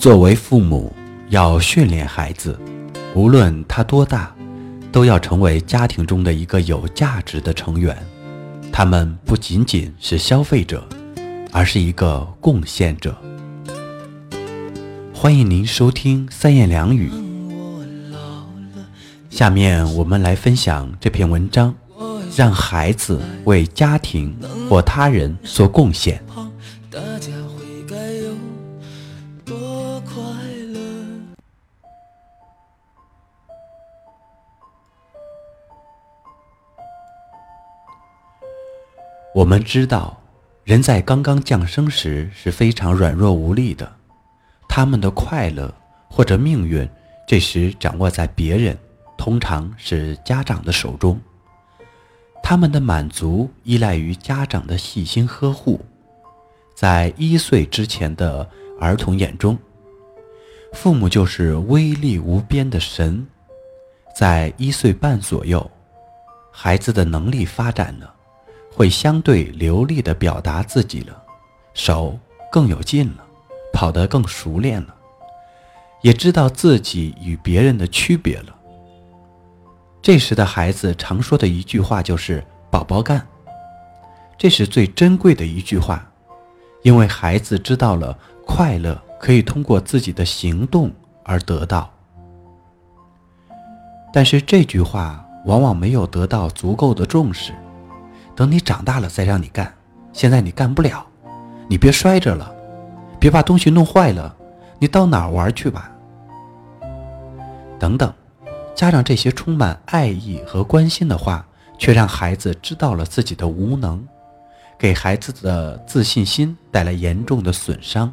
作为父母，要训练孩子，无论他多大，都要成为家庭中的一个有价值的成员。他们不仅仅是消费者，而是一个贡献者。欢迎您收听三言两语。下面我们来分享这篇文章：让孩子为家庭或他人做贡献。我们知道，人在刚刚降生时是非常软弱无力的，他们的快乐或者命运这时掌握在别人，通常是家长的手中。他们的满足依赖于家长的细心呵护。在一岁之前的儿童眼中，父母就是威力无边的神。在一岁半左右，孩子的能力发展了。会相对流利地表达自己了，手更有劲了，跑得更熟练了，也知道自己与别人的区别了。这时的孩子常说的一句话就是“宝宝干”，这是最珍贵的一句话，因为孩子知道了快乐可以通过自己的行动而得到。但是这句话往往没有得到足够的重视。等你长大了再让你干，现在你干不了，你别摔着了，别把东西弄坏了，你到哪儿玩去吧？等等，家长这些充满爱意和关心的话，却让孩子知道了自己的无能，给孩子的自信心带来严重的损伤。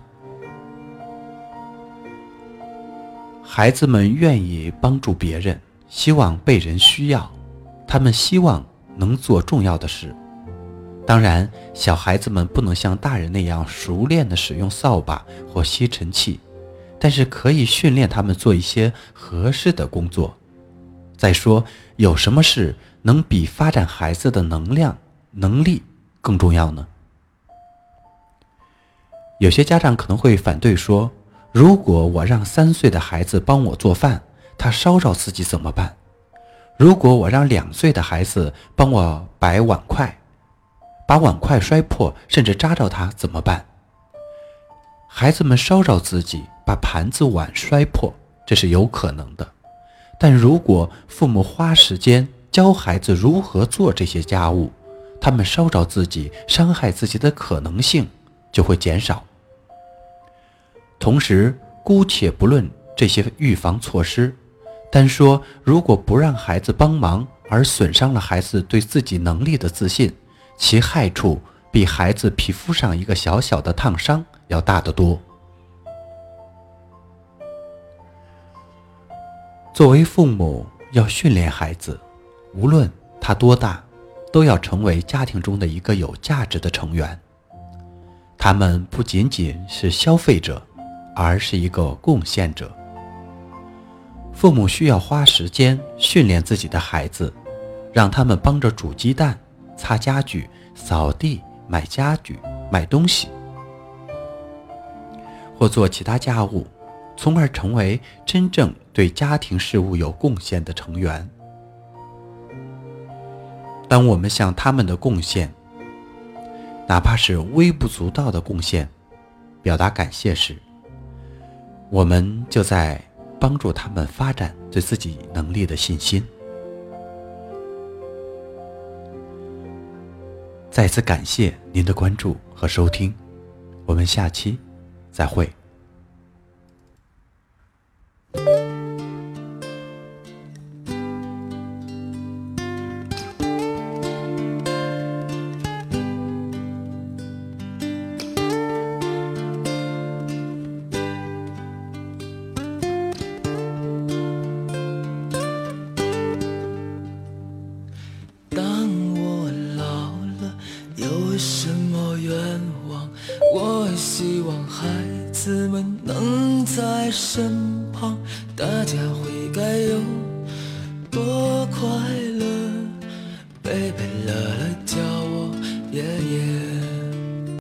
孩子们愿意帮助别人，希望被人需要，他们希望。能做重要的事，当然，小孩子们不能像大人那样熟练地使用扫把或吸尘器，但是可以训练他们做一些合适的工作。再说，有什么事能比发展孩子的能量、能力更重要呢？有些家长可能会反对说：“如果我让三岁的孩子帮我做饭，他烧着自己怎么办？”如果我让两岁的孩子帮我摆碗筷，把碗筷摔破，甚至扎着他怎么办？孩子们烧着自己，把盘子碗摔破，这是有可能的。但如果父母花时间教孩子如何做这些家务，他们烧着自己、伤害自己的可能性就会减少。同时，姑且不论这些预防措施。单说，如果不让孩子帮忙而损伤了孩子对自己能力的自信，其害处比孩子皮肤上一个小小的烫伤要大得多。作为父母，要训练孩子，无论他多大，都要成为家庭中的一个有价值的成员。他们不仅仅是消费者，而是一个贡献者。父母需要花时间训练自己的孩子，让他们帮着煮鸡蛋、擦家具、扫地、买家具、买东西，或做其他家务，从而成为真正对家庭事务有贡献的成员。当我们向他们的贡献，哪怕是微不足道的贡献，表达感谢时，我们就在。帮助他们发展对自己能力的信心。再次感谢您的关注和收听，我们下期再会。什么愿望？我希望孩子们能在身旁，大家会该有多快乐，贝贝了。